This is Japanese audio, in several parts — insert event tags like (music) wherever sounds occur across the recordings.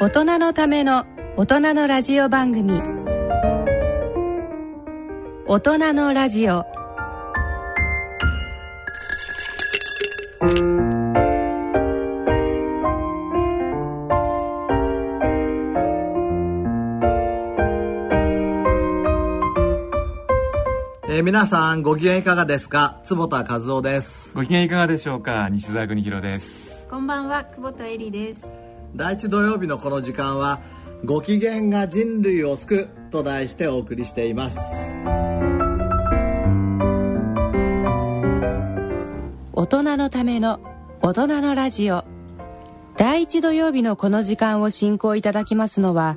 大人のための大人のラジオ番組。大人のラジオ。えー皆さんご機嫌いかがですか？坪田和夫です。ご機嫌いかがでしょうか？西澤邦弘です。こんばんは久保田恵里です第一土曜日のこの時間はご機嫌が人類を救うと題してお送りしています。大人のための大人のラジオ。第一土曜日のこの時間を進行いただきますのは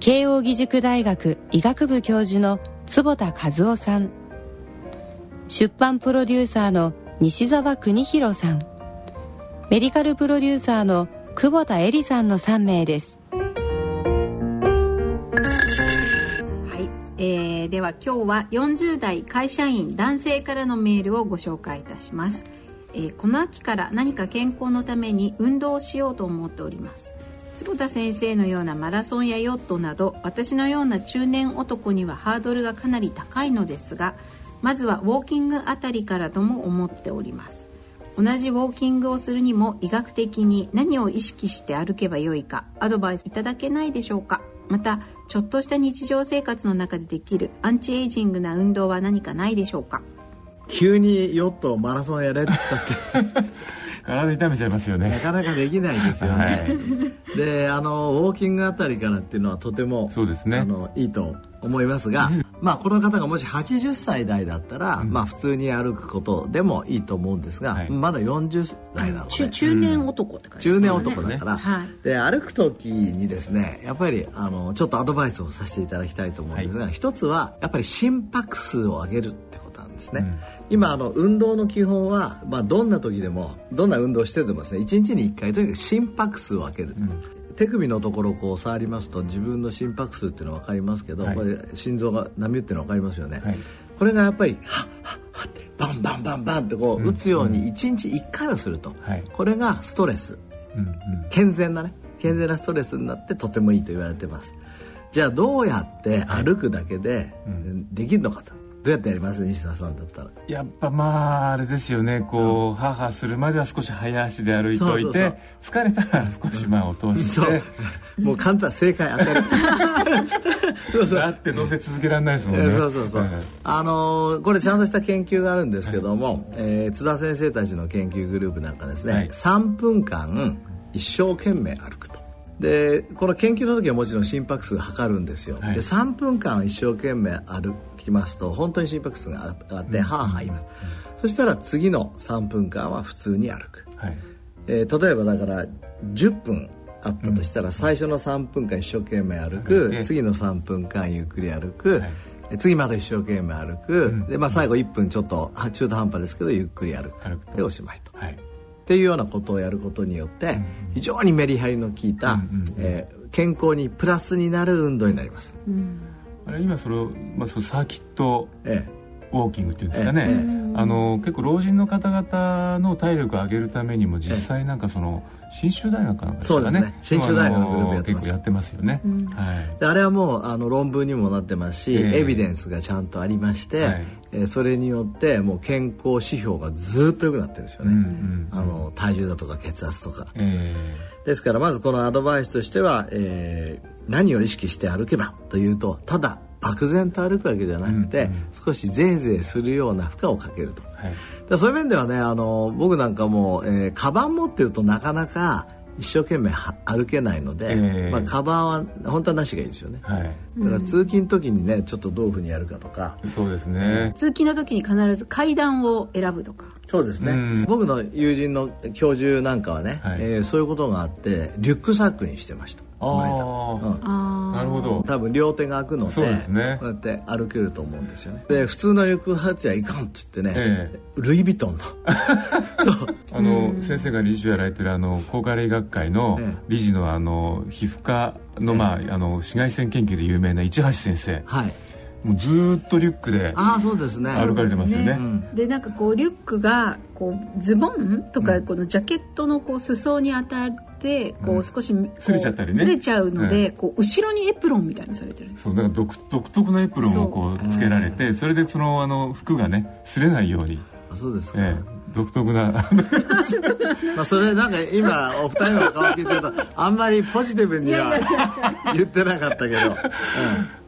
慶應義塾大学医学部教授の坪田和夫さん。出版プロデューサーの西澤邦弘さん。メディカルプロデューサーの久保田恵里さんの3名です。はい、えー、では今日は40代会社員男性からのメールをご紹介いたします、えーこの秋から何か健康のために運動をしようと思っております。坪田先生のようなマラソンやヨットなど私のような中年男にはハードルがかなり高いのですがまずはウォーキングあたりからとも思っております。同じウォーキングをするにも医学的に何を意識して歩けばよいかアドバイスいただけないでしょうか。またちょっとした日常生活の中でできるアンチエイジングな運動は何かないでしょうか。急にヨットマラソンやれって言ったって。体痛めちゃいますよなねかなかできないですよね、はい。であのウォーキングあたりからっていうのはとてもそうですね。あのいいと思いますがまあこの方がもし80歳代だったら、まあ普通に歩くことでもいいと思うんですが、はい。まだ40代なので、中中年男って感じ中年男だから、はい。で歩く時にですねやっぱりあのちょっとアドバイスをさせていただきたいと思うんですが、一つはやっぱり心拍数を上げるってこと。なんですね、うん。今あの運動の基本は、まあ、どんな時でもどんな運動をしてでもですね1日に1回とにかく心拍数を上げる、手首のところをこう触りますと自分の心拍数っていうのは分かりますけど、はい。これ心臓が波打ってるの分かりますよね、はい。これがやっぱりハッハッハッってバンバンバンバンってこう打つように1日1回はすると、はい。これがストレス。うんうん。健全なね健全なストレスになってとてもいいと言われてます。じゃあどうやって歩くだけでできるのかとどうやってやります？西田さんだったら。やっぱまああれですよね。こう、ハーハーするまでは少し早足で歩いておいて疲れたら少し間を通し (laughs) て、そう。もう簡単正解当たり。そうそうだってどうせ続けられないですもんえねーそうそうそう、はいあのーこれちゃんとした研究があるんですけども、えー津田先生たちの研究グループなんかですね、はい。3分間一生懸命歩くと。でこの研究の時はもちろん心拍数測るんですよ、はい。で3分間一生懸命歩きますと本当に心拍数が上がって、はあはあ言います、そしたら次の3分間は普通に歩く、はい。えー例えばだから10分あったとしたら、最初の3分間一生懸命歩く、次の3分間ゆっくり歩く、はい。え次また一生懸命歩く、でまあ、最後1分ちょっとは中途半端ですけどゆっくり歩く。歩くと。でおしまいと。はい。っていうようなことをやることによって非常にメリハリの効いた、うんうんうん。えー健康にプラスになる運動になります。あれ今それを、まあ、そのサーキットえウォーキングっていうんですかね、ええ。あの結構老人の方々の体力を上げるためにも実際なんかその信州大学かなんかそうですね。信州大学のグループやってやってますよね、はい。えであれはもうあの論文にもなってますし、ええ。エビデンスがちゃんとありまして、はい。えーそれによってもう健康指標がずっと良くなってるんですよね、うんうんあの体重だとか血圧とか。え。ですからまずこのアドバイスとしては、えー何を意識して歩けばというとただ漠然と歩くわけじゃなくて、少しゼーゼーするような負荷をかけると。えはい。でそういう面ではねあの僕なんかも、えーカバン持ってるとなかなか一生懸命は歩けないので、ええ。まあ、カバンは本当はなしがいいですよね。はい。だから通勤の時にねちょっとどういうふうにやるかとか。そうですね、通勤の時に必ず階段を選ぶとか。そうですね、うん。僕の友人の教授なんかはね、はい。えーそういうことがあってリュックサックにしてましたあなるほど。多分両手が開くのでそうですね。こうやって歩けると思うんですよね。で普通のリュックハはいかんっつってね、えルイ・ヴィトンの。(laughs) そう。あの先生が理事をやられてるあの高加齢学会のええ。理事のあの皮膚科の,、まあ、あの紫外線研究で有名な市橋先生。はい。もうずーっとリュックでああそうですね。歩かれてますよね。うん。でなんかこうリュックがこうズボンとかこのジャケットのこう裾に当たってこう少しすれちゃったりね。ずれちゃうので、えこう後ろにエプロンみたいにされてるんです。そうだから独独特なエプロンをこう。つけられてそれでそのあの服がね擦れないように、あそうですか、ええ、独特な。(laughs) まあそれなんか今お二人の顔聞いてるとあんまりポジティブには言ってなかったけど、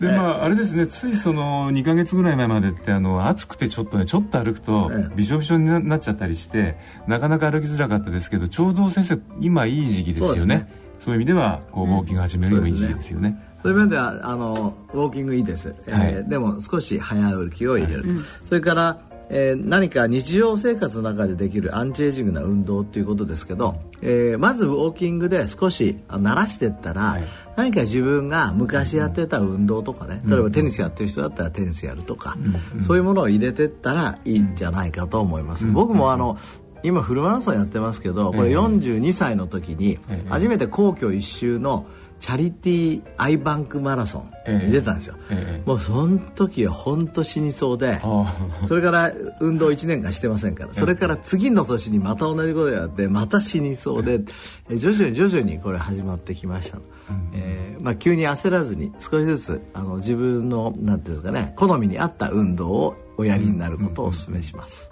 うん。でまああれですねついその2か月ぐらい前までってあの暑くてちょっとねちょっと歩くとええ。びしょびしょにななっちゃったりしてなかなか歩きづらかったですけどちょうど先生今いい時期ですよね。そういう意味ではこうウォーキング始めるのもいい時期ですよね、そういう面ではあのウォーキングいいです、えーはいでも少し早歩きを入れる、それから、えー何か日常生活の中でできるアンチエイジングな運動っていうことですけど、えーまずウォーキングで少しあ慣らしていったら、はい。何か自分が昔やってた運動とかね、例えばテニスやってる人だったらテニスやるとか、そういうものを入れていったらいいんじゃないかと思います、僕もあの今フルマラソンやってますけどこれええ。42歳の時にええ。初めて皇居一周のチャリティーアイバンクマラソンに出たんですよ、ええ。もうその時は本当死にそうであ (laughs) それから運動1年間してませんから。それから次の年にまた同じことやってまた死にそうでえ徐々に徐々にこれ始まってきました、えーまあ、急に焦らずに少しずつあの自分のなんていうんですかね好みに合った運動をおやりになることをお勧めします、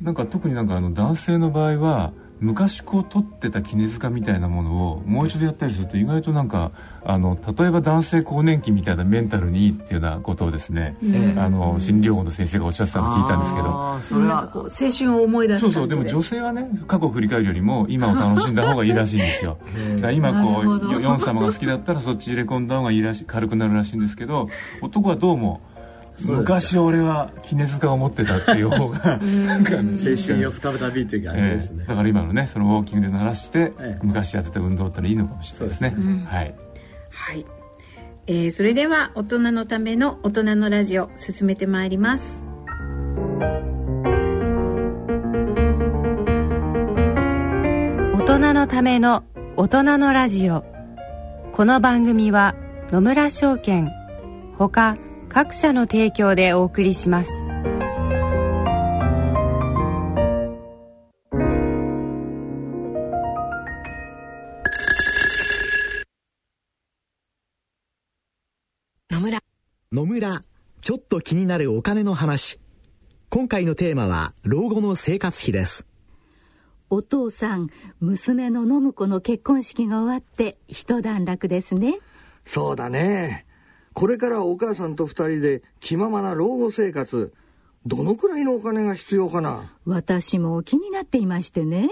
なんか特になんかあの男性の場合は昔こう撮ってた絹塚みたいなものをもう一度やったりすると意外となんかあの例えば男性更年期みたいなメンタルにいいっていうようなことをですね、ええあの心理療法の先生がおっしゃってたのを聞いたんですけど。それは。こう青春を思い出すそうそうでも女性はね過去を振り返るよりも今を楽しんだ方がいいらしいんですよ。(laughs) だから今こうヨン様が好きだったらそっち入れ込んだ方がいいらしい軽くなるらしいんですけど男はどうも昔俺は絹塚を持ってたっていう方が (laughs) なんか青春を再びという感じですね。ええ、だから今のねそのウォーキングで鳴らして、ええ昔やってた運動ってのはいいのかもしれないですね。そうはい。はい、えーそれでは大人のための大人のラジオ進めてまいります。大人のための大人のラジオ。この番組は野村証券ほか各社の提供でお送りします。野村。野村ちょっと気になるお金の話。今回のテーマは老後の生活費です。お父さん娘の信子の結婚式が終わって一段落ですね。そうだね。これからお母さんと二人で気ままな老後生活。どのくらいのお金が必要かな？私も気になっていましてね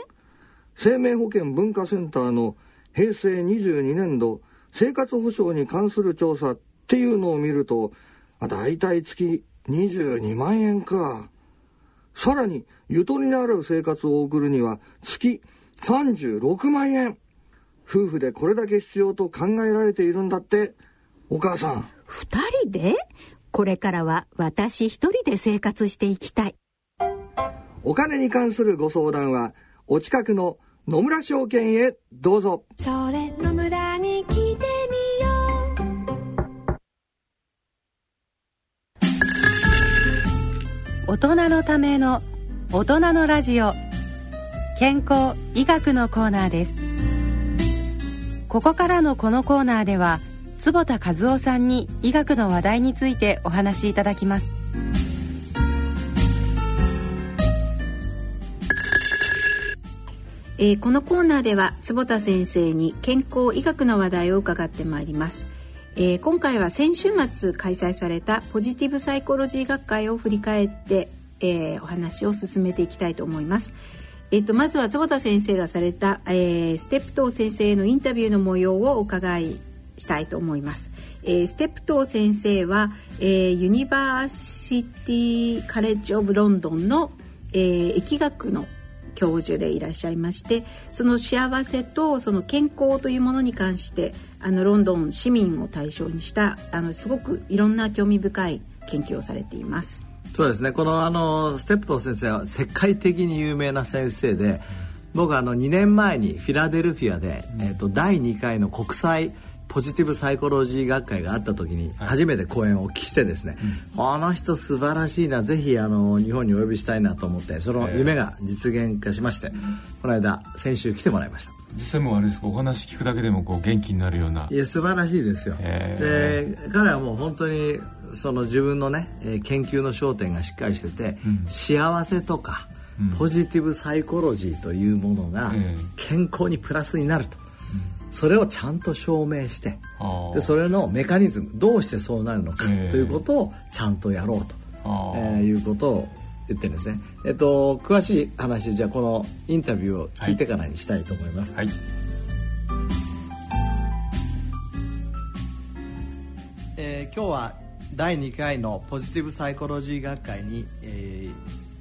生命保険文化センターの平成22年度生活保障に関する調査っていうのを見ると、あだいたい月22万円か。さらに、ゆとりのある生活を送るには月36万円。夫婦でこれだけ必要と考えられているんだって、お母さん。二人で？これからは私一人で生活していきたい。お金に関するご相談は、お近くの野村証券へどうぞ。それの村に来てみよう。大人のための大人のラジオ。健康医学のコーナーです。ここからのこのコーナーでは坪田和夫さんに医学の話題についてお話しいただきます。えーこのコーナーでは坪田先生に健康医学の話題を伺ってまいります、えー今回は先週末開催されたポジティブサイコロジー学会を振り返って、えーお話を進めていきたいと思います。えーとまずは坪田先生がされた、えーステップトー先生へのインタビューの模様をお伺いしたいと思います、えーステップトー先生は、えーユニバーシティカレッジ・オブ・ロンドンの、えー疫学の教授でいらっしゃいましてその幸せとその健康というものに関してあのロンドン市民を対象にしたあのすごくいろんな興味深い研究をされています。そうですねこのあのステップトン先生は世界的に有名な先生で僕あの2年前にフィラデルフィアで、えー、と第2回の国際ポジティブサイコロジー学会があった時に初めて講演をお聞きしてですね、この人素晴らしいなぜひあの日本にお呼びしたいなと思ってその夢が実現化しましてこの間先週来てもらいました。実際もうあれですかお話聞くだけでもこう元気になるような。いや素晴らしいですよ。で彼はもう本当にその自分のねえー研究の焦点がしっかりしてて、幸せとか、ポジティブサイコロジーというものがええ。健康にプラスになると、それをちゃんと証明してでそれのメカニズムどうしてそうなるのかとえ。えいうことをちゃんとやろうと、えーいうことを言ってるんですね、えっと、詳しい話じゃあこのインタビューを聞いてからにしたいと思います、はい。えー今日は第2回のポジティブサイコロジー学会に、えー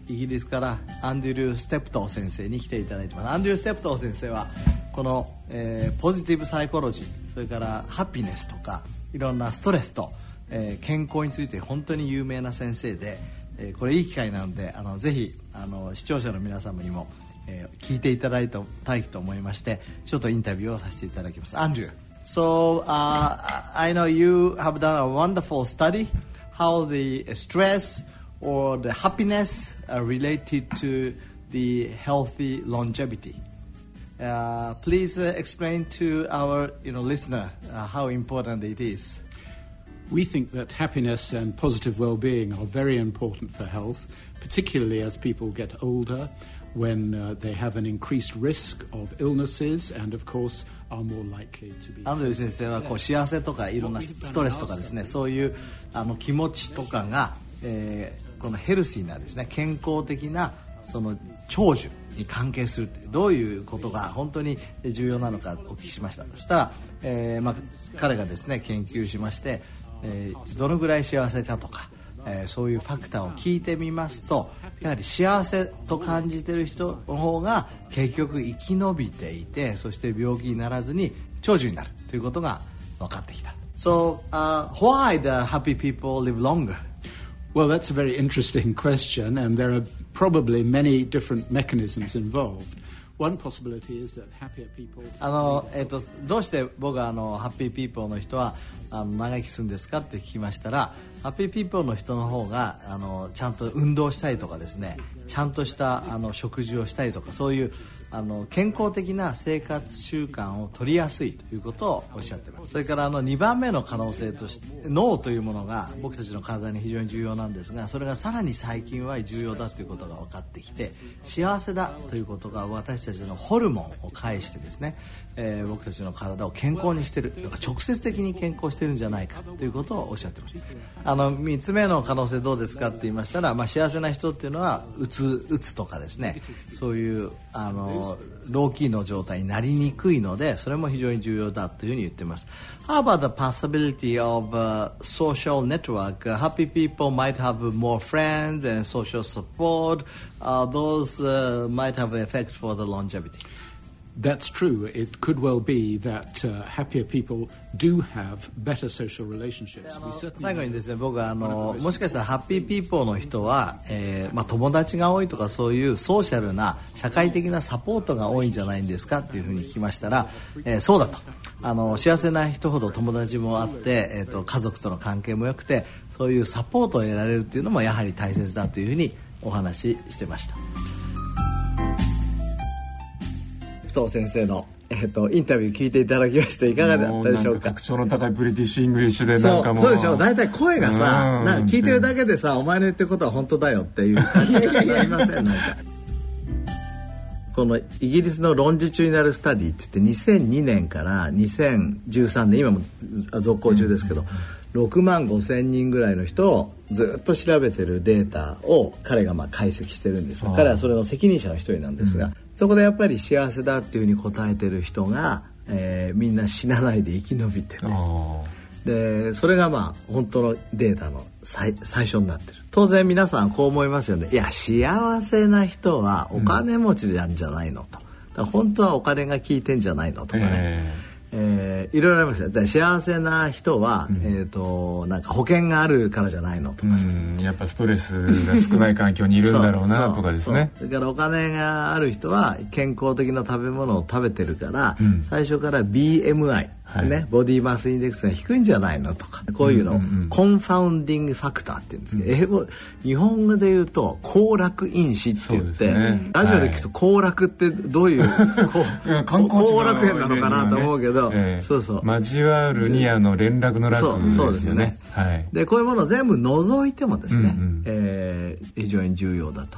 イギリスからアンドリュー・ステプトー先生に来ていただいてます。アンドリュー・ステプトー先生はこの、えーポジティブサイコロジーそれからハピネスとかいろんなストレスと、えー健康について本当に有名な先生で、えーこれいい機会なのであのぜひあの視聴者の皆様にも、えー聞いていただいたいと思いましてちょっとインタビューをさせていただきます。アンドリュー So uh, I know you have done a wonderful study how the stress or the happiness are related to the healthy longevity. Uh, please uh, explain to our you know listener uh, how important it is. We think that happiness and positive well being are very important for health, particularly as people get older, when uh, they have an increased risk of illnesses and, of course, are more likely to be. アンドリュー先生はこう幸せとかいろんなストレスとかですねそういうあの気持ちとかが、えー このヘルシーなですね健康的なその長寿に関係するってどういうことが本当に重要なのかお聞きしましたそしたら、えーまあ、彼がですね研究しまして、えーどのぐらい幸せかとか、えーそういうファクターを聞いてみますとやはり幸せと感じてる人の方が結局生き延びていてそして病気にならずに長寿になるということが分かってきた So、uh, why the happy people live longer? Well, that's a very interesting question, and there are probably many different mechanisms involved. One possibility is that happier people. あの、えっとどうして僕はあのハッピーピーポーの人はあの長生きするんですかって聞きましたらハッピーピーポーの人の方があのちゃんと運動したりとかですねちゃんとしたあの食事をしたりとかそういうあの健康的な生活習慣を取りやすいということをおっしゃってます。それからあの2番目の可能性として脳というものが僕たちの体に非常に重要なんですがそれがさらに最近は重要だということが分かってきて幸せだということが私たちのホルモンを介してですね、えー僕たちの体を健康にしてる。だから直接的に健康してるんじゃないかということをおっしゃってますあの3つ目の可能性どうですかって言いましたら、まあ、幸せな人っていうのはうつうつとかですね。そういうあのローキーの状態になりにくいのでそれも非常に重要だというふうに言ってます。How about the possibility of、uh, social network、Uh, happy people might have more friends and social support、uh, those、uh, might have effect for the longevity That's true. It could well be that uh, happier people do have better social relationships. 最後にですね僕はあのもしかしたらハッピーピーポーの人は、えーまあ、友達が多いとかそういうソーシャルな社会的なサポートが多いんじゃないんですかっていうふうに聞きましたら、えーそうだとあの幸せな人ほど友達もあって、えー、と家族との関係も良くてそういうサポートを得られるっていうのもやはり大切だというふうにお話ししてましたステプトー先生の、えー、とインタビュー聞いていただきましていかがだったでしょうか？もなん格調の高いブリティッシュ・イングリッシュでなんかもう。そうそうでしょ大体声がさうん。なんか聞いてるだけでさお前の言ってることは本当だよっていう感じになりません？(laughs) なんか。このイギリスの longitudinal study って言って2002年から2013年今も続行中ですけど、6万5千人ぐらいの人をずっと調べてるデータを彼がまあ解析してるんです彼はそれの責任者の一人なんですが、そこでやっぱり幸せだっていうふうに答えてる人が、えーみんな死なないで生き延びててあでそれがまあ本当のデータの最最初になってる。当然皆さんこう思いますよね。いや幸せな人はお金持ちなんじゃないのと、だから本当はお金が効いてんじゃないのとかね、ええーいろいろありますよ。だから幸せな人は、えー、となんか保険があるからじゃないのとえかやっぱストレスが少ない環境にいるんだろうなとかですね。そう。そうそれからお金がある人は健康的な食べ物を食べてるから、うん。最初から BMI はい。ね、ボディマスインデックスが低いんじゃないのとかこういうの。を、コンファウンディングファクターって言うんですけど、英語日本語で言うと行楽因子って言って、ね。ラジオで聞くと行楽ってどういう、(laughs) こううん観光地の後楽園なのかなと思うけど、ええ。そうそう。交わるにあの連絡のラそうジそうですよね。はい。でこういうものを全部除いてもですね、うんうんえー非常に重要だと。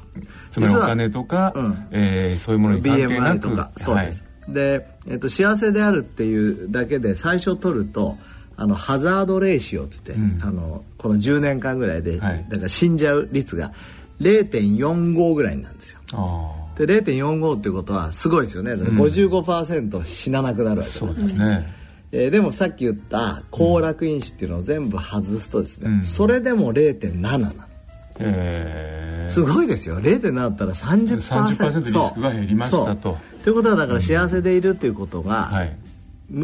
つまりお金とか、うん。えーそういうものに関係な BMI くとかそうです、で、えっと幸せであるっていうだけで最初取るとあのハザードレーシオっつって、うん。あのこの10年間ぐらいで、はい。だから死んじゃう率が0.45ぐらいなんですよ。あで0.45っていうことはすごいですよね。だから55%死ななくなるわけだあそうですね、えーでもさっき言った行楽因子っていうのを全部外すとですね、うん。それでも0.7なの。えーすごいですよ。0.7だったら30% 30%リスクが減りましたとそう。と。いうことはだから幸せでいるっていうことが、はい。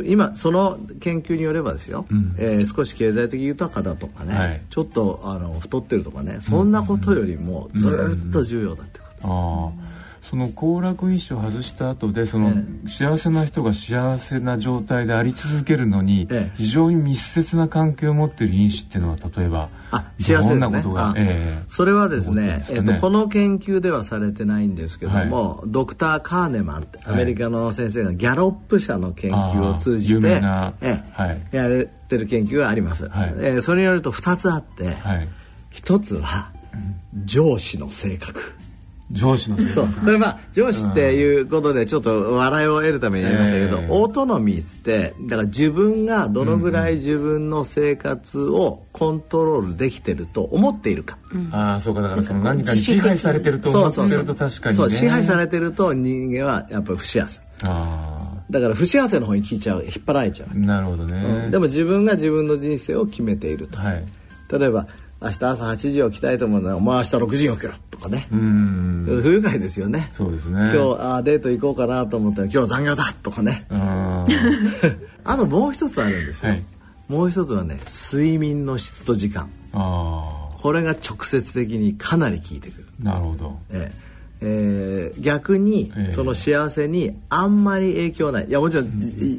今その研究によればですよ、うん。えー少し経済的豊かだとかね、はい。ちょっとあの太ってるとかね。そんなことよりもずっと重要だってこと、ああその行楽因子を外した後でその、え幸せな人が幸せな状態であり続けるのに、ええ。非常に密接な関係を持っている因子っていうのは例えばどんなことがあ、ええそれはですねね。えっと、この研究ではされてないんですけども、ドクター・カーネマンってアメリカの先生がギャロップ社の研究を通じて名な、ええはい。やれてる研究があります、はい。えーそれによると2つあって、はい。一つは上司の性格上司の性そう。格これまあ上司っていうことでちょっと笑いを得るためにやりましたけど、ええオートノミーっつってだから自分がどのぐらい自分の生活をコントロールできてると思っているか、ああそうか。だからその何かに支配されてると思ってると確かにね。そう支配されてると人間はやっぱり不幸せ。あだから不幸せの方に聞いちゃう引っ張られちゃうあ、なるほどね、でも自分が自分の人生を決めていると、はい。例えば明日朝8時起きたいと思うならお前明日6時に起きろとかね、うん。不愉快ですよね。そうですね。今日あーデート行こうかなと思ったら今日残業だとかね。あ (laughs) あともう一つあるんですよ、はい。もう一つはね睡眠の質と時間。これが直接的にかなり効いてくる、ーなるほど。えええー逆にええ。その幸せにあんまり影響ない。いやもちろん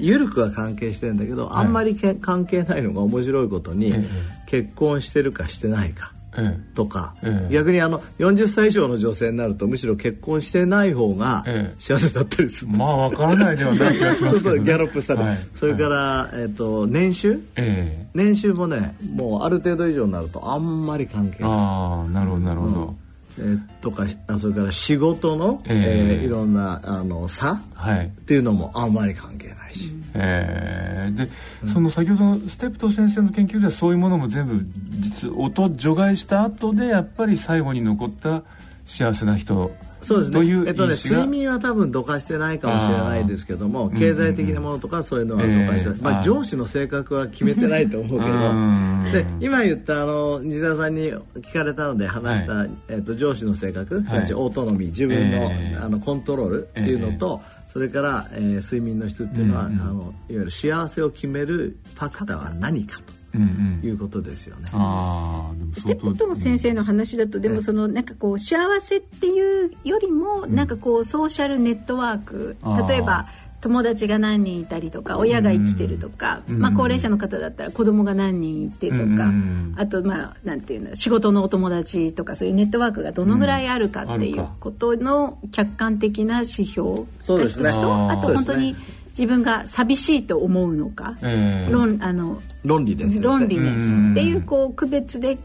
緩くは関係してるんだけど、あんまりけ関係ないのが面白いことに、え結婚してるかしてないかええ。とか、ええ。逆にあの40歳以上の女性になるとむしろ結婚してない方がええ。幸せだったりする、まあわからないではない気がします (laughs) そうそうギャロップしたら、はい。それから、えっと年収？ええ。年収もねもうある程度以上になるとあんまり関係ない。ああなるほどなるほど、えーとかあそれから仕事の、えええーいろんなあの差はい。っていうのもあんまり関係ないし、えー。で、その先ほどのステップト先生の研究ではそういうものも全部実音除外した後でやっぱり最後に残った幸せな人そうですね。えっとね睡眠は多分どかしてないかもしれないですけども経済的なものとかそういうのはどかしてない、まあ、ええ。あ上司の性格は決めてないと思うけど。うん。で今言ったあの西田さんに聞かれたので話した、えっと、上司の性格、すなわちオートノミー自分の,、ええ。あのコントロールっていうのと、それから、えー睡眠の質っていうのは、うん。うん。あのいわゆる幸せを決めるファクターは何かということですよね。ああでもステップトの先生の話だとでもそのなんかこう幸せっていうよりもなんかこうソーシャルネットワーク。例えば友達が何人いたりとか親が生きてるとか、うんまあ、高齢者の方だったら子供が何人いてとか、うんあとまあなんていうの仕事のお友達とかそういうネットワークがどのぐらいあるかっていうことの客観的な指標が一つと、あーあと本当に自分が寂しいと思うのか、ええ論あの論理ですね。論理ネうん。スっていうこう区別で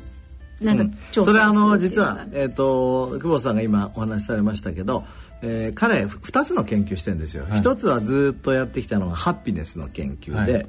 なんか調査それはあの実は、えー、と久保さんが今お話しされましたけど、えー彼2つの研究してるんですよ、はい。一つはずっとやってきたのがハッピネスの研究で、はい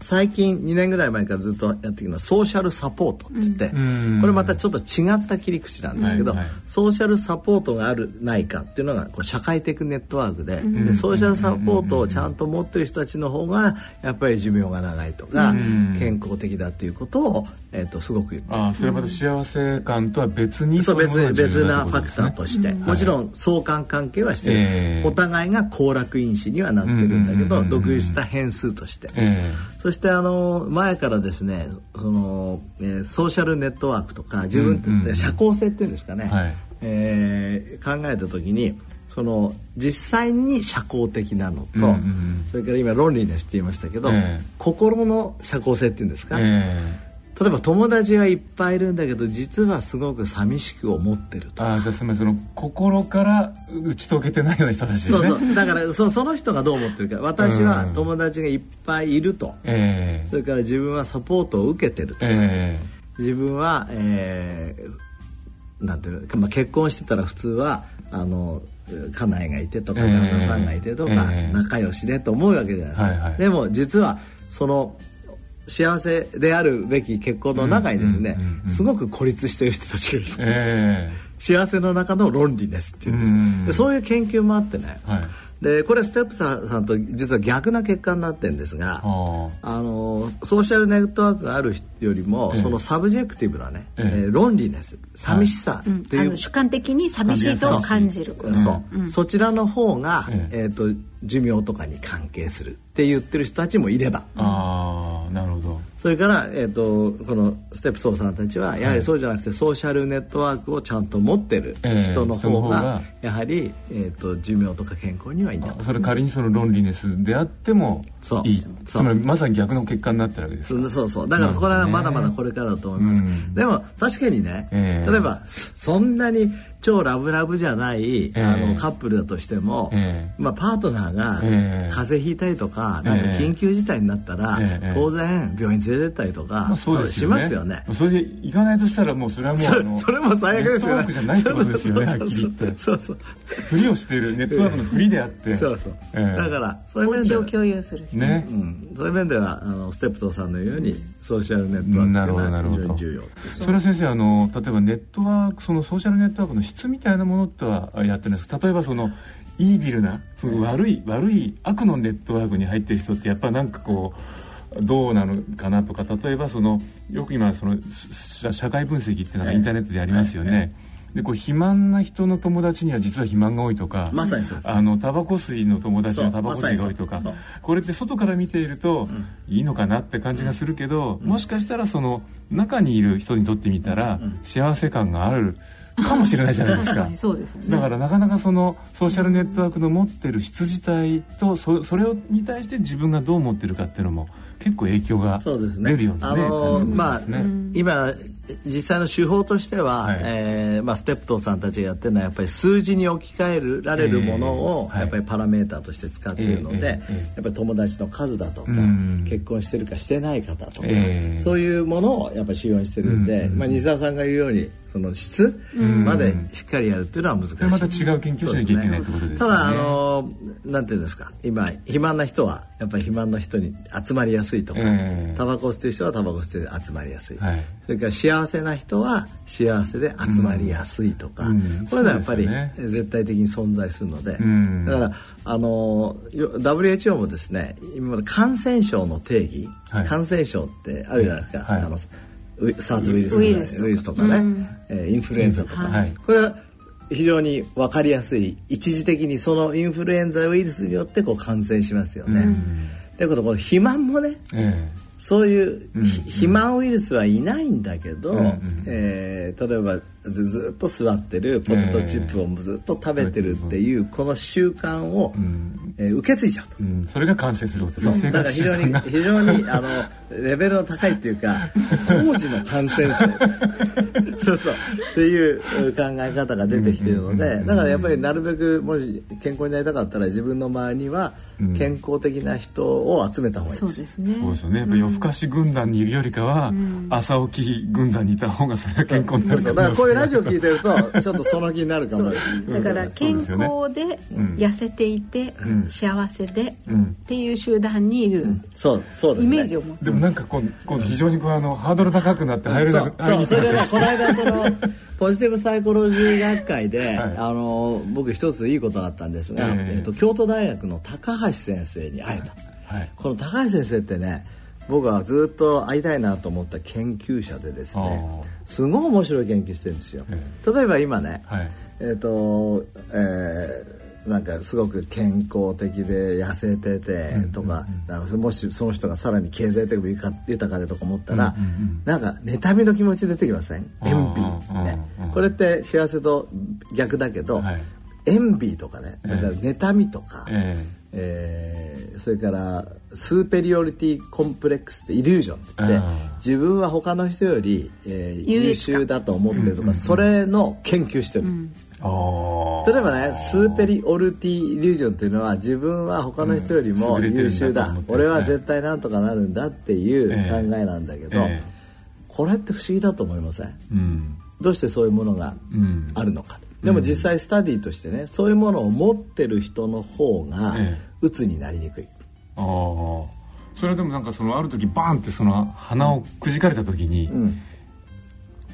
最近2年ぐらい前からずっとやってきたのはソーシャルサポートっつって、うん。これまたちょっと違った切り口なんですけど、はいはいソーシャルサポートがあるないかっていうのがこう社会的ネットワークで,、でソーシャルサポートをちゃんと持ってる人たちの方がやっぱり寿命が長いとか、うん。健康的だっていうことを、えー、とすごく言って。るああそれはまた幸せ感とは別にそう別いものが重要別なファクターとして、もちろん相関関係はしてる、ええ。お互いが行楽因子にはなってるんだけど、うんうんうんうん独立した変数として、えそしてあの前からですねその、えーソーシャルネットワークとか自分って、うんうん社交性っていうんですかね、はい。えー考えた時にその実際に社交的なのと、うんうんそれから今論理ネスって言いましたけど、ええ。心の社交性っていうんですか、え例えば友達はいっぱいいるんだけど実はすごく寂しく思ってるとああません。その心から打ち解けてないような人たちで。すねそうそう。だからそその人がどう思ってるか。私は友達がいっぱいいると、えそれから自分はサポートを受けてると、え自分は、えーなんていうのか、まあ、結婚してたら普通はあの家内がいてとかええ。旦那さんがいてとか、ええ。仲良しでと思うわけじゃない。ですか、でも実はその幸せであるべき結婚の中にですね、うんうんうんうん。すごく孤立している人たちがいる、え幸せの中の loneliness っていうんです、うんでそういう研究もあってね、はい。でこれステップさんと実は逆な結果になってるんですが、はあ。のソーシャルネットワークがある人よりも、ええ。その subjective なね、ええ。えー loneliness 寂しさうんという、あの主観的に寂しいと感じる。ことそう、そちらの方が、え。えー、と寿命とかに関係するって言ってる人たちもいれば。ああなるほど。それから、えー、とこのステップソーさんたちはやはりそうじゃなくて、ソーシャルネットワークをちゃんと持ってるええ人の方が、やはり、えー、と寿命とか健康にはいいんだそれ仮にそのロンリネスであってもそう。いい。つまりまさに逆の結果になってるわけですか？そうそう。だからこれはまだまだこれからだと思います、うん。でも確かにね、ええ。例えばそんなに超ラブラブじゃない、ええ。あのカップルだとしても、ええ。まあ、パートナーがええ。風邪ひいたりとかなんかええ緊急事態になったら、ええ。当然病院連れてったりとか、まあそうですしますよね。それで行かないとしたらもうそれはもうあのそそれも最悪ですよね。ネットワークじゃないってことですよねはっきり言って。そうそう。ふりをしているネットワークのふりであって。そうそう、ええ。だからそういうお面では家を共有する人ね。うん、そういう面ではあのステップトさんのようにソーシャルネットワークなるほどというのはなるほど非常に重要それは先生あの例えばネットワークそのソーシャルネットワークの質みたいなものってはやってないです。か例えばそのイービルなその悪い悪い悪のネットワークに入ってる人ってやっぱなんかこうどうなのかなとか例えばそのよく今その社社会分析っていうのがインターネットでありますよね、でこう肥満な人の友達には実は肥満が多いとかまさにそうです。あのタバコ吸いの友達はタバコ吸いが多いとか、まこれって外から見ているといいのかなって感じがするけど、もしかしたらその中にいる人にとってみたら幸せ感があるかもしれないじゃないですか。そうですよね。だからなかなかそのソーシャルネットワークの持ってる質自体とそそれをに対して自分がどう思ってるかっていうのも結構影響がそうですね。出るようなねあの感じまあ今実際の手法としては、はい。えーまあ、ステップトさんたちがやってるのはやっぱり数字に置き換えられるものを、やっぱりパラメーターとして使っているので、えーえーえーやっぱり友達の数だとか、うん。結婚してるかしてない方とか、えーそういうものをやっぱり指標にしてるんで、うん。まあ、西澤さんが言うようにその質までしっかりやるっていうのは難しい。また違う研究しなきゃいけないってことですね。ただあのなんていうんですか。今肥満な人はやっぱり肥満の人に集まりやすいとか、ええタバコを吸ってる人はタバコを吸って集まりやすい、はい。それから幸せな人は幸せで集まりやすいとか、うん。これはやっぱり絶対的に存在するので、うん。だからあのよ WHO もですね今まで感染症の定義、はい。感染症ってあるじゃないですか、はい。あのサーズウイルスウイルスとか。ね、うん。えーインフルエンザとか、はい。これは非常に分かりやすい一時的にそのインフルエンザウイルスによってこう感染しますよね。ということでこの肥満もねえそういう、うん。ひ肥満ウイルスはいないんだけど、うんうんえー例えばずずっと座ってるポテトチップをずっと食べてるっていうこの習慣を、んえー受け継いじゃうと。えうん、それが感染することですねだから非常に非常にあのレベルの高いっていうか (laughs) 工事の感染症。そうそう。っていう考え方が出てきているのでだからやっぱりなるべくもし健康になりたかったら自分の周りにはうん。健康的な人を集めた方がいいです。そうですね。そうですよね。やっぱり夜更かし軍団にいるよりかは、朝起き軍団にいた方がそれは健康になるだからこういうラジオ聞いてるとちょっとその気になるかも。だから健康で痩せていてん幸せでうん。っていう集団にいるそうそうイメージを持つ。でもなんかこうこう非常にこうあのハードル高くなって入れなそう。くそう。それでねこの間そのポジティブサイコロジー学会で、はい。あの僕一ついいことがあったんですが、ええ。えっと京都大学の高橋先生に会えた、はい。この高橋先生ってね僕はずっと会いたいなと思った研究者でですねあすごい面白い研究してるんですよ、え。例えば今ね、はい。えっ、と、えーなんかすごく健康的で痩せててとか、なんかもしその人がさらに経済的に豊かでとか思ったら、うんうんうん。なんか妬みの気持ち出てきません？あーエンビうんねうん。これって幸せと逆だけど、はい。エンビーとかねだから妬みとか、ええ。ーそれからスーペリオリティコンプレックスってイリュージョンっつって自分は他の人より、えー優秀だと思ってるとか、それの研究してる、えああ例えばねスーペリオリティイリュージョンっていうのは自分は他の人よりもうん。優秀だ,、と思って俺は絶対なんとかなるんだっていう考えなんだけど、ええ。これって不思議だと思いません？うん。どうしてそういうものがうんあるのか、でも実際スタディとしてねそういうものを持ってる人の方がえ鬱になりにくい、ああそれはでもなんかそのある時バーンってその鼻をくじかれた時に、うん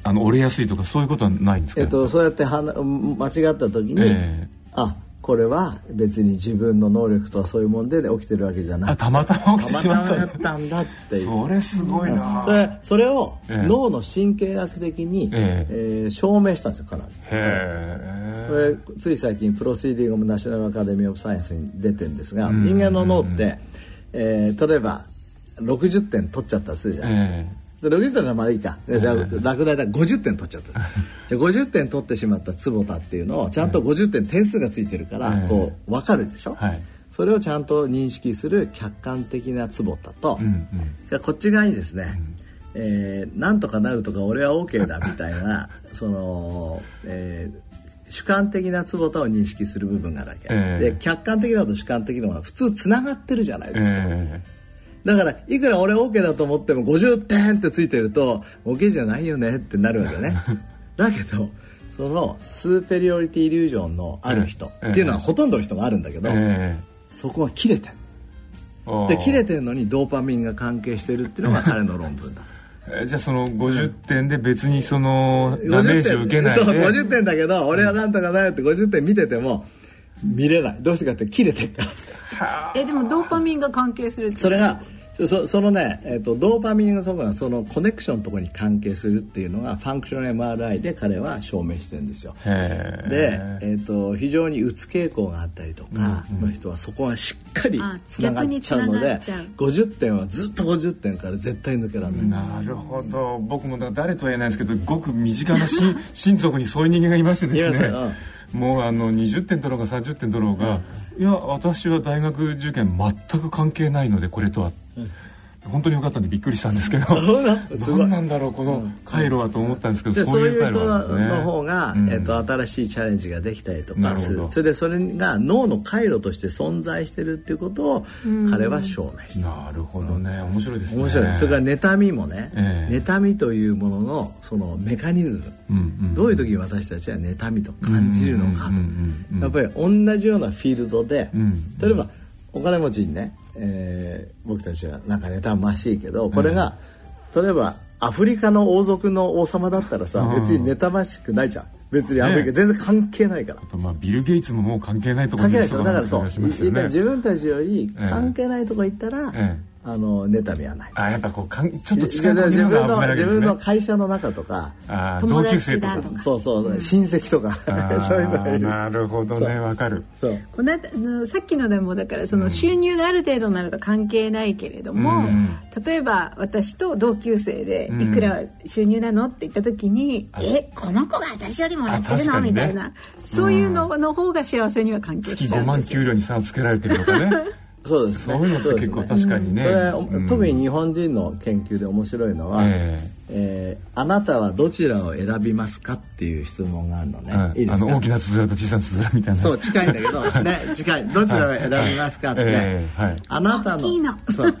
あの折れやすいとかそういうことはないんですか、えっと、そうやってはな間違った時に、ええ。あこれは別に自分の能力とはそういうもんで起きてるわけじゃなくてあたまたま起きてたましまった。たまだったんだっていうそれすごいな、それそれをええ。脳の神経学的に、ええ。ー証明したんですよかなりへこれつい最近プロシーディング・ナショナル・アカデミー・オブ・サイエンスに出てるんですが、うん。人間の脳って、えー例えば60点取っちゃったとするじゃん、えで60点ならまだいいか。でじゃあ落第だ。50点取っちゃった。(laughs) じゃあ50点取ってしまった坪田っていうのをちゃんと50点点数がついてるからええ。こう分かるでしょ、はい。それをちゃんと認識する客観的な坪田と、うんうん。がこっち側にですね、えーなんとかなるとか俺は OK だみたいなその、えー主観的な坪田を認識する部分があるわけ、ええ。で客観的だと主観的のは普通つながってるじゃないですか、えだからいくら俺 OK だと思っても50点ってついてると OK じゃないよねってなるわけね。(laughs) だけどそのスーペリオリティイリュージョンのある人ええ。っていうのはほとんどの人があるんだけど、えそこが切れてるえで切れてるのにドーパミンが関係してるっていうのが彼の論文だ。(laughs) えじゃあその50点で別にそのダメージを受けないで。そう50点だけど俺はなんとかなるって50点見てても見れない。どうしてかって切れてるから。えでもドーパミンが関係するってそれがそそのね、えっとドーパミンのところがそのコネクションのところに関係するっていうのがファンクション MRI で彼は証明してるんですよ。で、えっと非常にうつ傾向があったりとかの人はそこはしっかりあつながっちゃうのでっちゃう。50点はずっと50点から絶対抜けられない、なるほど。僕も誰とは言えないですけどごく身近なし (laughs) 親族にそういう人間がいましてですね。もうあの20点取ろうが30点取ろうが、いや私は大学受験全く関係ないのでこれとは、本当によかったんでびっくりしたんですけど。何なんだろうこの回路はと思ったんですけど、でそういう人の方が、うん。えっと新しいチャレンジができたりとかする。それでそれが脳の回路として存在してるっていうことを彼は証明した。なるほどね。面白いですね。面白い。それから妬みもね、ええ。妬みというもののそのメカニズム、うんうんどういう時に私たちは妬みと感じるのかと、やっぱり同じようなフィールドで、うん。例えばお金持ちにね、えー僕たちはなんか妬ましいけどこれが、例えばアフリカの王族の王様だったらさ、うん。別に妬ましくないじゃん。別にアフリカ、ね。全然関係ないから。あとまあビル・ゲイツももう関係ないところに関係ないだからそうね自分たちよりええ。関係ないとこ行ったら、ええあの妬みはない。あやっぱこうかんちょっと近い自分の自分の会社の中とか同級生とかだとか。そうそう、親戚とか。あ (laughs) そういうのがいる。ーなるほどね。わかる。そう。この間あのさっきのでもだからその収入がある程度なのと関係ないけれども、うん例えば私と同級生でうんいくら収入なのって言った時に「えこの子が私よりもらってるの?」ね。みたいな。そういうのの方が幸せには関係月しちゃう5万んですよ。給料に差をつけられてるとかねそうですね。そういうのって結構確かにね。それ、うん。特に日本人の研究で面白いのは、ええ。ーあなたはどちらを選びますかっていう質問があるのね、はいいいですか？あの大きなつづらと小さなつづらみたいなそう近いんだけど。ね近い。どちらを選びますかって、ええはい。あなたのそう。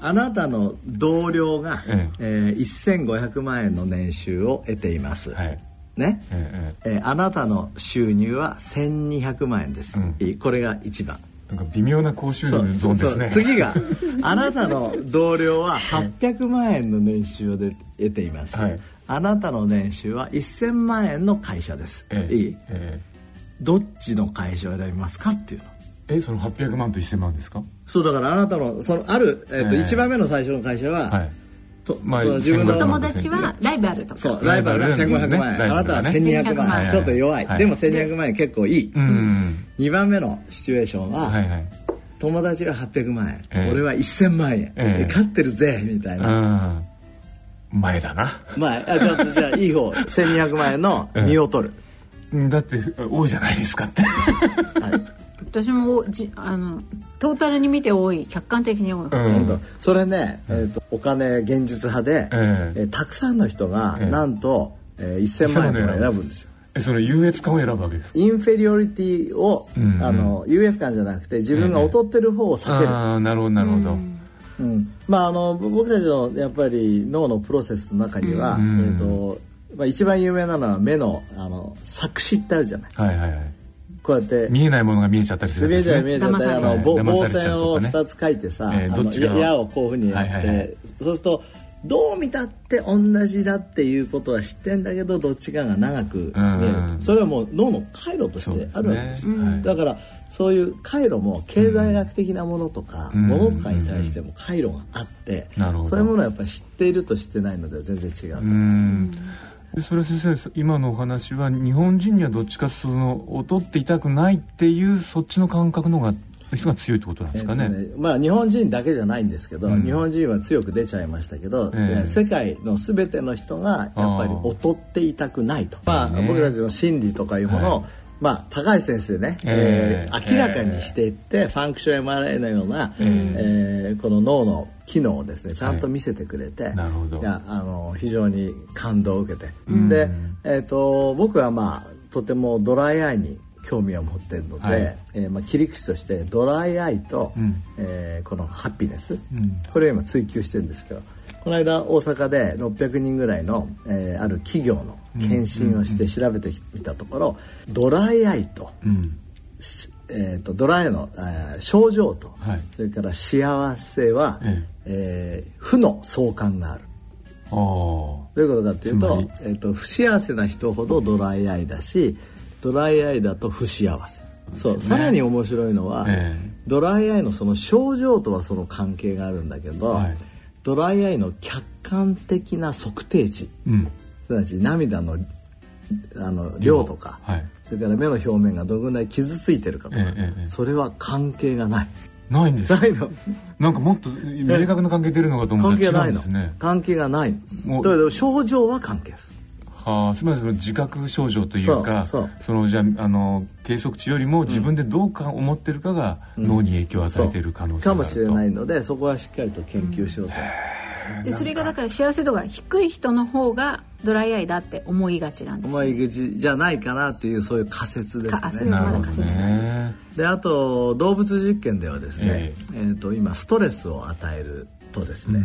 あなたの同僚が、ええ。ー1500万円の年収を得ています、はい。ね、ええええ。ーあなたの収入は1200万円です、うん。いい？これが一番。えなんか微妙な高収入のゾーンですね。次があなたの同僚は800万円の年収をで得ています、はい。あなたの年収は1000万円の会社です、ええいい？えどっちの会社を選びますかっていうの。ええその800万と1000万ですか？そうだからあなたのそのある、えっとええ。1番目の最初の会社は、はいとまあその自分1500のお友達はライバルとか。そうライバルが1500万円、ね。あなたはライバル1200がね万円、ちょっと弱い、はい。でも1200万円結構いい、うん。2番目のシチュエーションは、はいはい。友達は800万円、ええ。俺は1000万円、ええ。勝ってるぜみたいな、うん。前だな。まああちょっとじゃあいい方。1200万円の身を取る、うん。だって多いじゃないですかって私もじあのトータルに見て多い客観的に多い、うん。えっとそれね、えっとお金現実派で、えええーたくさんの人が、ええなんと、えー、1000万円とか選ぶんですよ。えその優越感を選ぶわけですインフェリオリティを、うんうん。あの優越感じゃなくて自分が劣ってる方を避ける、ああなるほどなるほど、うん。まああの僕たちのやっぱり脳のプロセスの中には、うんえーとまあ、一番有名なのは目のあの錯視ってあるじゃない。はいはいはいこうやって見えないものが見えちゃったりする見えちゃう見ええちゃったりあの棒線をうとかね。2つ書いてさ、えーあのどっちが？や矢をこういうふうにやって、はいはいはい。そうするとどう見たって同じだっていうことは知ってんだけどどっちかが長く見える、うん。それはもう脳の回路としてあるわけですよだからそういう回路も経済学的なものとか、うん。ものとかに対しても回路があって、なるほど。そういうものはやっぱり知っていると知ってないのでは全然違う、うんでそれ先生今のお話は日本人にはどっちかその劣っていたくないっていうそっちの感覚の方が人が強いってことなんですかね,、えっとまあ日本人だけじゃないんですけど、うん。日本人は強く出ちゃいましたけど、ええ。世界の全ての人がやっぱり劣っていたくないと。まあ、ね僕たちの心理とかいうものを、はいまあ、高橋先生ね、えええ。ー明らかにしていって、ファンクション MRI のような、え。えーこの脳の機能をですね。ちゃんと見せてくれて、なるほど。いやあの非常に感動を受けて、うん。で、えー、と僕はまあとてもドライアイに興味を持っているので、はい。えーまあ、切り口としてドライアイと、うん。えーこのハッピネス、うん。これを今追求してるんですけどこの間大阪で600人ぐらいの、えーある企業の検診をして調べてみたところ、ドライアイと,えー、とドライアイの、えー症状と、はい。それから幸せは、ええー負の相関がある。ああ。どういうことかっていうとえー、と不幸せな人ほどドライアイだしドライアイだと不幸せ。そうさらに面白いのは、えドライアイのその症状とはその関係があるんだけど、はい。ドライアイの客観的な測定値。うん。すなわち涙のあの量とか、はい。それから目の表面がどのぐらい傷ついてるかとか、ええええ。それは関係がないないんです。ないの。なんかもっと明確な関係出るのかと思ったら違うんですね。関係がないもうだけど症状は関係する。はあ、つまりその自覚症状というかそのじゃああの計測値よりも自分でどうか思ってるかが脳に影響を与えている可能性があると、かもしれないのでそこはしっかりと研究しようと、でそれがだから幸せ度が低い人の方がドライアイだって思いがちなんです思い口じゃないかなっていうそういう仮説ですね。それはまだ仮説なんです。であと動物実験ではですねえ、え。ーと今ストレスを与えるとですね、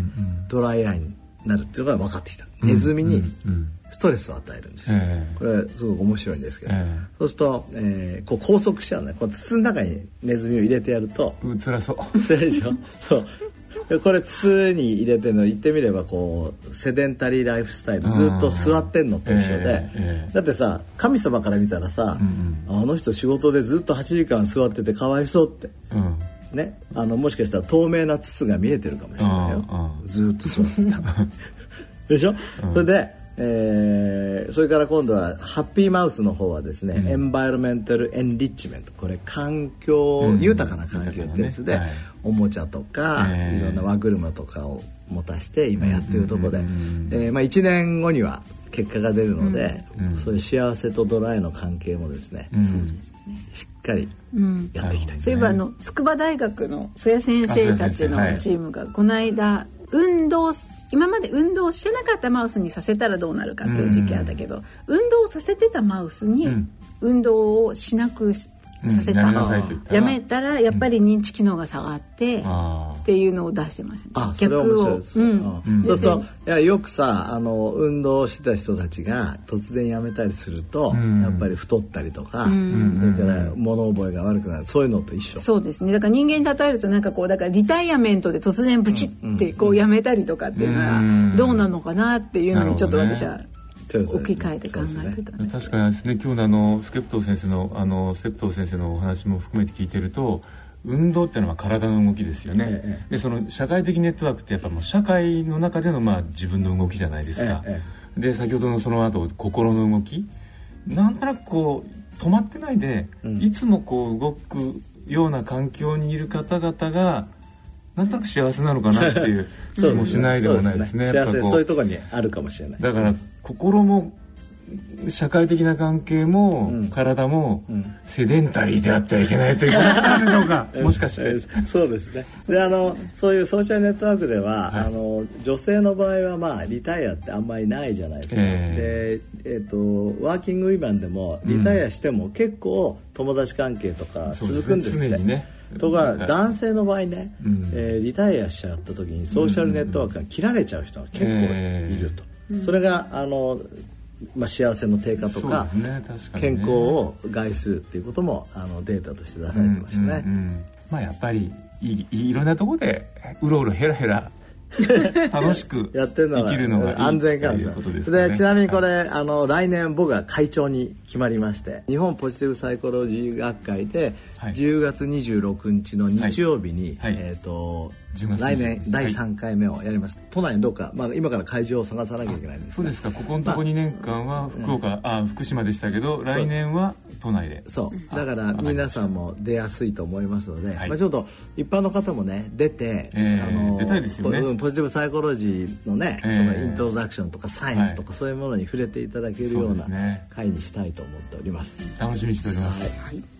ドライアイになるっていうのが分かってきた。ネズミにうんうん。ストレスを与えるんですこれすごく面白いんですけど、ええ。そうすると、えーこう拘束しちゃうね。こう筒の中にネズミを入れてやると。う辛そうそう。(laughs) でしょ？そう。で (laughs) これ筒に入れてるの言ってみればこうセデンタリーライフスタイルずっと座ってんのと一緒で、ええええ。だってさ神様から見たらさ、んあの人仕事でずっと8時間座っててかわいそうって。うん。ね。あのもしかしたら透明な筒が見えてるかもしれないよ。うんうん。ずっと座ってた。(laughs) でしょ、それで、えーそれから今度はハッピーマウスの方はですね、エンバイロメンタルエンリッチメント。これ環境、うん豊かな環境ってやつで、おもちゃとか、えー。いろんな輪車とかを持たして今やってるところで、うんうんうんえーまあ、1年後には結果が出るので、うん。そういう幸せとドライの関係もですね、うん。しっかりうん。やっていきたい、そういえばあの筑波大学の曽谷先生たちのチームがこの間運動今まで運動してなかったマウスにさせたらどうなるかっていう時期あったけど、運動させてたマウスにうん。運動をしなくしうんさせた、やめたらやめたらやっぱり認知機能が下がって、あっていうのを出してましたね。あそれは面白いです、うん。うん。そうするといやよくさあの運動してた人たちが突然やめたりすると、ん。やっぱり太ったりとか、ん。それから物覚えが悪くなる。そういうのと一緒。そうですね。だから人間に例えるとなんかこうだからリタイアメントで突然ブチってこうやめたりとかっていうのうん。はどうなのかなっていうのにちょっと私は置き換えて考えてたんです確かにですね今日のあのスケプトー先生のあのスケプトー先生のお話も含めて聞いてると運動っていうのは体の動きですよね、えでその社会的ネットワークってやっぱもう社会の中でのまあ自分の動きじゃないですか、え。で先ほどのその後心の動き。なんとなくこう止まってないで、うん。いつもこう動くような環境にいる方々がなんとなく幸せなのかなっていう (laughs) 気もしないでもないですね。そう幸せそういうところにあるかもしれない。だから心も社会的な関係も、うん。体も、うん。セデンタリーであってはいけないということなんでしょうか？(laughs) もしかして、えーそうですね。であのそういうソーシャルネットワークでは、はい。あの女性の場合はまあリタイアってあんまりないじゃないですか、えで、えー、とワーキングウィーマンでもリタイアしても結構友達関係とか続くんですって、そうですね常にねとかはい男性の場合ね、うん。えーリタイアしちゃった時にソーシャルネットワークが切られちゃう人が結構いると、それがあの、まあ、幸せの低下とか、ね確かにね。健康を害するっていうこともあのデータとして出されてましたね、うんうんうん。まあやっぱりいいいろんなところでうろうろヘラヘラ (laughs) 楽しくやってるのが安全かもしれないですね。でちなみにこれ、あの来年僕が会長に決まりまして日本ポジティブサイコロジー学会ではい。10月26日の日曜日に、はい。えー、と10月来年第はい。3回目をやります、都内にどうか、まあ、今から会場を探さなきゃいけないんですがそうですか。ここのとこ2年間は福岡、あ福島でしたけど来年は都内で。そう。だから皆さんも出やすいと思いますので、はい。まあ、ちょっと一般の方もね出て、えー出たいですよね。ポジティブサイコロジーのね、えー。そのイントロダクションとかサイエンスとか、はい。そういうものに触れていただけるような会にしたいと思っております。楽しみにしております、はい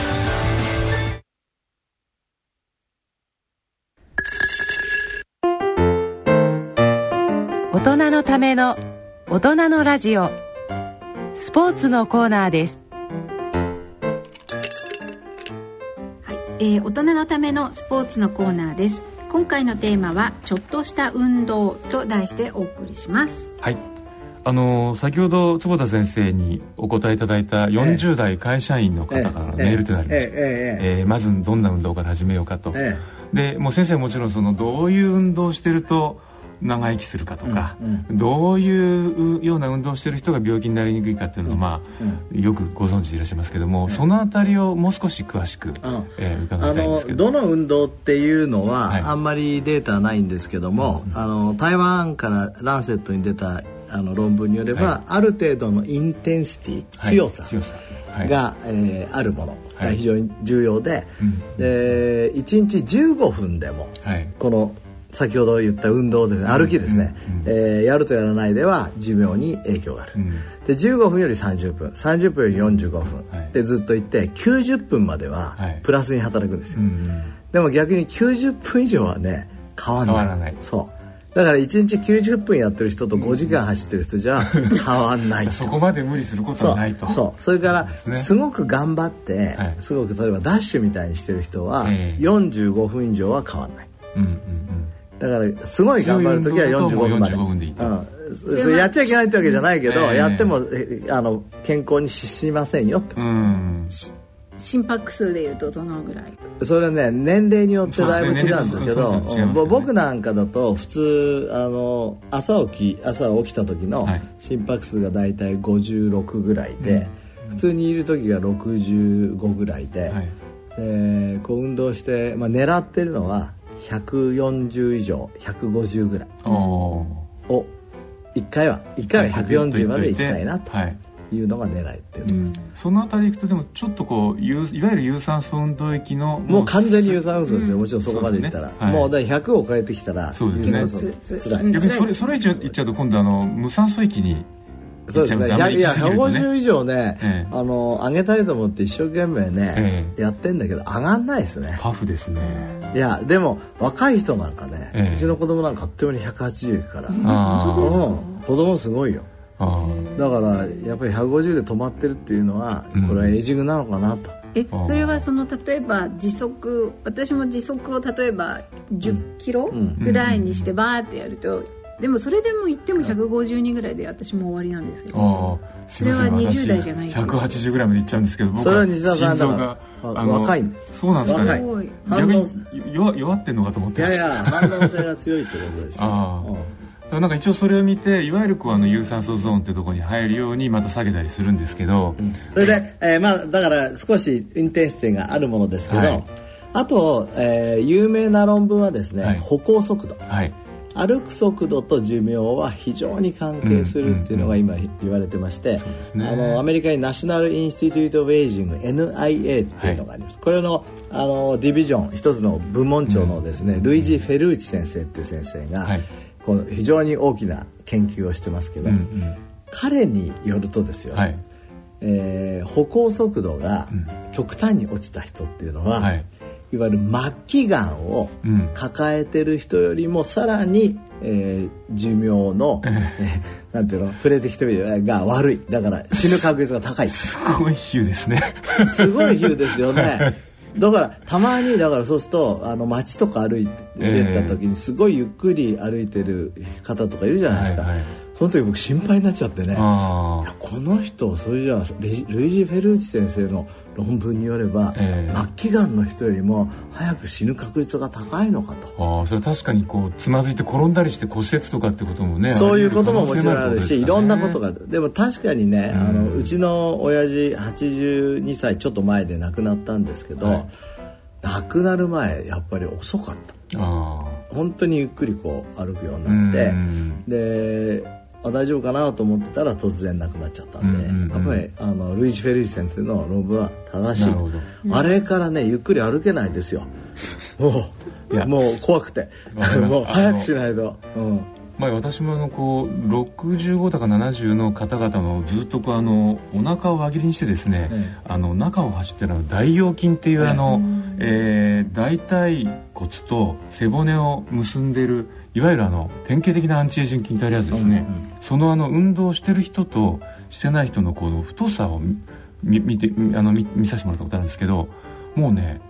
ための大人のラジオ。スポーツのコーナーです。はい、えー大人のためのスポーツのコーナーです。今回のテーマはちょっとした運動と題してお送りします。はい。あの先ほど坪田先生にお答えいただいた40代会社員の方からのメールとなりました、ええ。まずどんな運動から始めようかと、えでもう先生はもちろんそのどういう運動をしてると長生きするかとか、うんどういうような運動をしてる人が病気になりにくいかっていうのを、まあよくご存知でいらっしゃいますけども、そのあたりをもう少し詳しく、えー伺あいたいんでのすけど。どの運動っていうのは、はい。あんまりデータはないんですけども、あの台湾からランセットに出たあの論文によれば、はい。ある程度のインテンシティ、はい。強さ。強さはい。が、えーあるものはい。が非常に重要で、うん。で1日15分でもはい。この先ほど言った運動ですね歩きですね、うんえーやるとやらないでは寿命に影響がある、うん。で15分より30分。30分より45分、はい。でずっといって90分までははい。プラスに働くんですよ、うんうん。でも逆に90分以上はね変わんない。変わらない。そう。だから1日90分やってる人と5時間走ってる人じゃ変わんない。(laughs) そこまで無理することはないと。そう。それからすごく頑張って、はい。すごく例えばダッシュみたいにしてる人はええ。45分以上は変わんない。うんうんうんだからすごい頑張る時は45分まで強い運動だともう45分でいいと。うん。そそれやっちゃいけないってわけじゃないけど、ええ。やってもえあの健康に資しませんよって。うん。心拍数でいうとどのぐらい？それはね年齢によってだいぶ違うんですけどね僕なんかだと普通あの朝起き朝起きた時のはい。心拍数がだいたい56ぐらいで、普通にいる時が65ぐらいで、はい。でこう運動して、まあ、狙ってるのは140以上150ぐらい。を1回は1回は140まで行きたいなとはい。いうのが狙いっていうところですそのあたりいくとでもちょっとこう有いわゆる有酸素運動液のもう完全に有酸素ですよ、もちろんそこまでいったら、ね。はい。もうだから100を超えてきたらそうですね。つらい。うん逆にそれそれ以上いっちゃうと今度あの無酸素液にそうですね。いっちゃいや、あんまり行き過ぎるとね150以上ね、ええあの、上げたいと思って一生懸命ね、えやってんだけど、上がんないですね。パフですねいや、でも、若い人なんかね、ええうちの子供なんかあっという間に180いくから。うん。子供すごいよ。だから、やっぱり150で止まってるっていうのはうん、これはエイジングなのかなと。えあーそれはその例えば時速私も時速を例えば10キロんぐらいにしてバーってやると、でもそれでも言っても150人ぐらいで私も終わりなんですけど。それは私20代じゃない。180ぐらいまでいっちゃうんですけど僕は心臓がああの若いそうなんですかね。逆反応。に弱弱ってんのかと思っいやいてました。や、反応性が強いってことですよ。なんか一応それを見ていわゆるこうあの有酸素ゾーンってところに入るようにまた下げたりするんですけど、それで、えーまあ、だから少しインテンシティがあるものですけど、はい。あと、えー有名な論文はですね、はい。歩行速度。はい歩く速度と寿命は非常に関係するっていうのが今言われてまして、すねあのアメリカにナショナル・インスティテュート・オブ・エイジング NIA っていうのがあります、これのあの division 一つの部門長のですね、ルイジ・フェルーチ先生っていう先生が、はい。この非常に大きな研究をしてますけど、うんうん。彼によるとですよ、はい。えー歩行速度が極端に落ちた人っていうのは、はいいわゆる末期がんをうん。抱えてる人よりもさらに、えー寿命の、えーなんていうの？触れてきてるが悪い。だから死ぬ確率が高い。すごい比喩ですね。すごい比喩ですよね。(laughs) だからたまにだからそうするとあの街とか歩いて出た時にすごいゆっくり歩いてる方とかいるじゃないですか、はいはいその時僕心配になっちゃってね。この人それじゃあルイジ・フェルーチ先生の論文によれば、ええ。末期がんの人よりも早く死ぬ確率が高いのかと、ーあーそれ確かにこうつまずいて転んだりして骨折とかってこともねそういうことももちろんあるし、いろんなことががでも確かにね、あのうちの親父82歳ちょっと前で亡くなったんですけど、はい。亡くなる前やっぱり遅かった。あ本当にゆっくりこう歩くようにあなってうん。であ大丈夫かなと思ってたら突然亡くなっちゃったんで、うんうんうん。やっぱりあのルイージ・フェルージ先生の論文は正しい。あれからねゆっくり歩けないですよ。もいうや。もう怖くて。(laughs) もう早くしないと、うん、まあ、私もあのこう65だか70の方々のずっとこうあのお腹を輪切りにしてですね、えあの中を走ってるあの大腰筋ってい。うあの、えー大腿骨と背骨を結んでるいわゆるあの典型的なアンチエイジング筋ってあるやつですね、そのあの運動をしてる人としてない人のこの太さを見見てあの見見させてもらったことあるんですけどもうね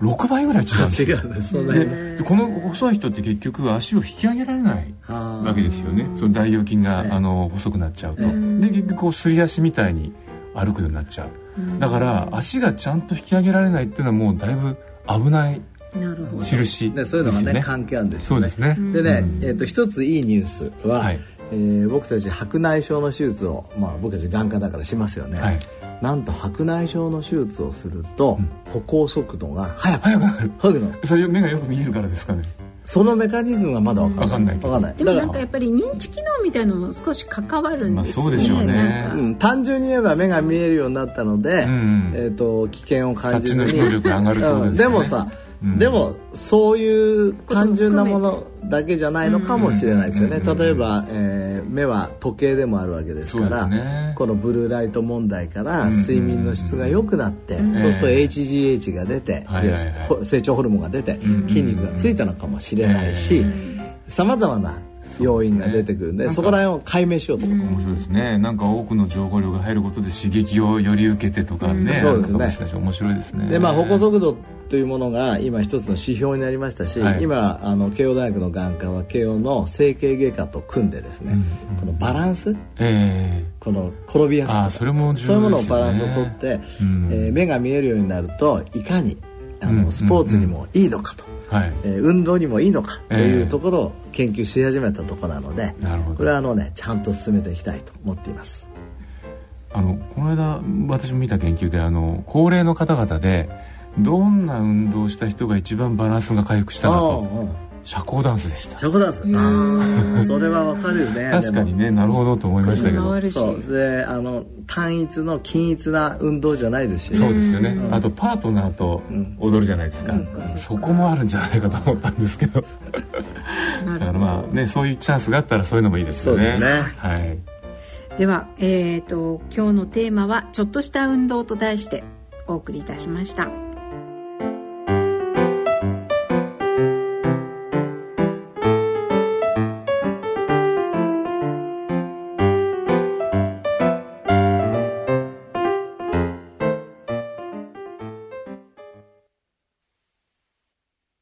6倍ぐらい違うんですよ。(laughs) ででこの細い人って結局足を引き上げられないわけですよね。その大腰筋が、ええあの細くなっちゃうと、えで結局こうすり足みたいに歩くようになっちゃう、だから足がちゃんと引き上げられないっていうのはもうだいぶ危ないなるほど。印でそういうのがね関係あるんですよね。そうですね、でね、えー、と一ついいニュースは、はい。えー僕たち白内障の手術を、まあ、僕たち眼科だからしますよね、はいなんと白内障の手術をすると、歩行速度が速く。なる。速くなる。それ目がよく見えるからですかね。そのメカニズムがまだ分かんない。わかんないけど。わかんない。でもなんから。やっぱり認知機能みたいなのも少し関わるんですよね。まあそうでしょうね。うん、単純に言えば目が見えるようになったので、ん。えー、と危険を感じずに。察知の能力が上がるってことですね。うん。でもさ、うん。でもそういう単純なものだけじゃないのかもしれないですよね、うん例えば、えー目は時計でもあるわけですからね。このブルーライト問題からん睡眠の質が良くなって、ん。そうすると HGH が出て、成長ホルモンが出て、ん筋肉がついたのかもしれないしさまざまな要因が出てくるんでそこら辺を解明しようと思って面白いですね。なんか多くの情報量が入ることで刺激をより受けてとかね、そうですね。面白いですね。でまあ歩行速度というものが今一つの指標になりましたし、はい。今あの慶応大学の眼科は慶応の整形外科と組んでですね、このバランスえこの転びやすさそれも重要ですそういうものをバランスをとって、うん。えー目が見えるようになるといかにあの、うん。スポーツにもいいのかと、えはい。えー運動にもいいのかというええところを研究し始めたところなので、なるほど。これはあのねちゃんと進めていきたいと思っています。あのこの間私も見た研究であの高齢の方々でどんな運動をした人が一番バランスが回復したかと。ああ社交ダンスでした。シャコダンス。あーそれはわかるよね。確かにねなるほどと思いましたけど。回るし。そう。であの単一の均一な運動じゃないですし。ねそうですよね、あとパートナーと踊るじゃないですか、そこもあるんじゃないかと思ったんですけど。だからまあねそういうチャンスがあったらそういうのもいいですよねそうですね。はい。では、えー、と今日のテーマは「ちょっとした運動」と題してお送りいたしました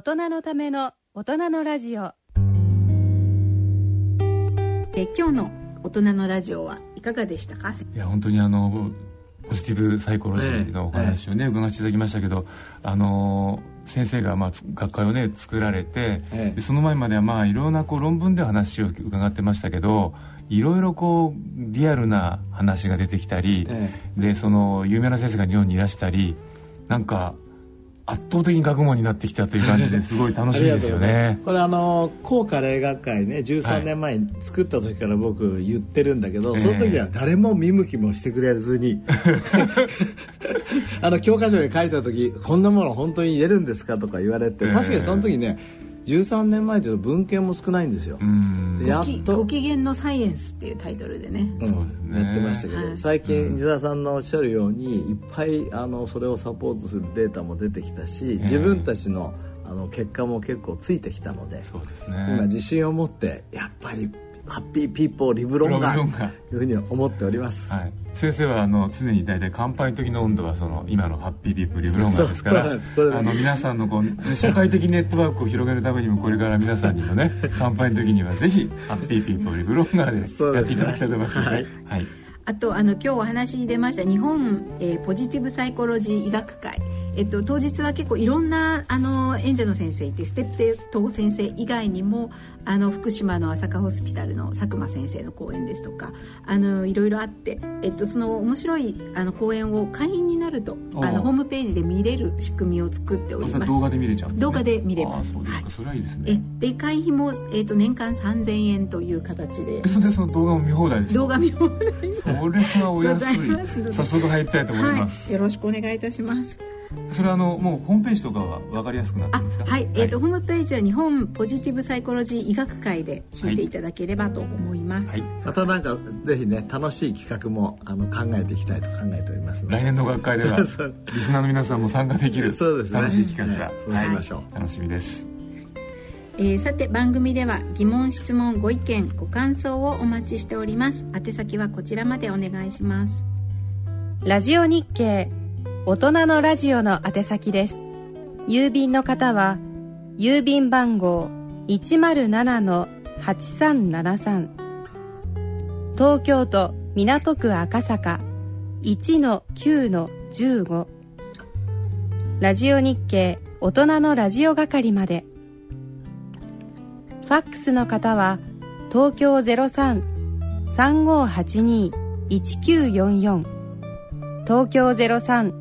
大人のための大人のラジオ。え今日の大人のラジオはいかがでしたか？いや本当にあのポジティブサイコロジーのお話をね、伺わせていただきましたけどあの先生がまあ学会をね作られて、ええ。でその前まではまあいろんなこう論文で話を伺ってましたけどいろいろこうリアルな話が出てきたり、え。でその有名な先生が日本にいらしたりなんか圧倒的に学問になってきたという感じですごい楽しみですよね。(laughs) これあの高カレー学会ね13年前に作った時から僕言ってるんだけど、ええ。その時は誰も見向きもしてくれずに。(laughs) あの教科書に書いた時こんなもの本当に入れるんですかとか言われてええ確かにその時ね13年前というと文献も少ないんですよ、やっとご機嫌のサイエンスっていうタイトルでね。うんねやってましたけど、はい。最近西澤さんのおっしゃるようにいっぱいあのそれをサポートするデータも出てきたし、自分たちのあの結果も結構ついてきたのでそうです今ね自信を持ってやっぱり happy people live longer, live longer。というふうに思っております、はい、先生はあの常に大体乾杯の時の温度はその今の happy people live longer ですからあの皆さんのこう社会的ネットワークを広げるためにもこれから皆さんにもね (laughs) 乾杯の時にはぜひ happy people live longer でやっていただきたいと思います。のではい。はい。あとあの今日お話に出ました日本、えーポジティブサイコロジー医学会、えっと、当日は結構いろんなあの演者の先生いてステップテト先生以外にもあの福島の朝霞ホスピタルの佐久間先生の講演ですとかあのいろいろあって、えっと、その面白いあの講演を会員になるとあのホームページで見れる仕組みを作っております。動画で見れちゃうんです、ね、動画で見れます。あそうですか、はい。それはいいですえねで会費も、えっと、年間3000円という形で。えそれでその動画も見放題ですか動画見放題それはお安い。早速入りたいと思います、はい、よろしくお願いいたします。それはあのもうホームページとかは分かりやすくなってあるんですか？はい、えっ、と、ホームページは日本ポジティブサイコロジー医学会で聞いていただければと思います。はい。またなんかぜひね楽しい企画もあの考えていきたいと考えておりますので。来年の学会ではリスナーの皆さんも参加できる (laughs) そうですね。楽しい企画が、はいそうしましょう楽しみですえーさて番組では疑問質問ご意見ご感想をお待ちしております。宛先はこちらまでお願いします。ラジオ日経大人のラジオの宛先です。郵便の方は郵便番号107-8373東京都港区赤坂1-9-15ラジオ日経大人のラジオ係まで。ファックスの方は東京03-3582-1944東京03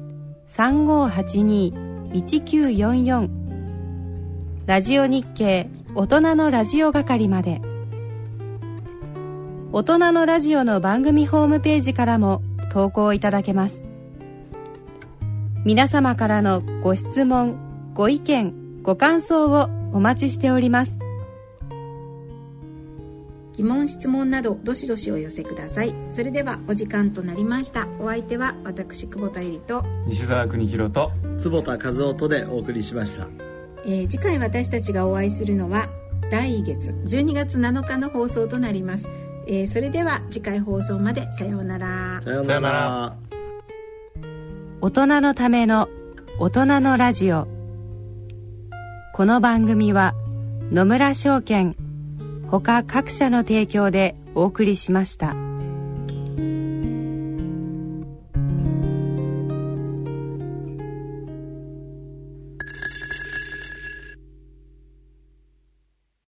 3582-1944ラジオ日経大人のラジオ係まで。大人のラジオの番組ホームページからも投稿いただけます。皆様からのご質問ご意見ご感想をお待ちしております。疑問質問などどしどしお寄せください。それではお時間となりました。お相手は私久保田恵里と、西澤邦弘と坪田和夫とでお送りしましたえー次回私たちがお会いするのは来月12月7日の放送となります。えーそれでは次回放送までさようなら。さようなさようなら大人のための大人のラジオこの番組は野村証券他各社の提供でお送りしました。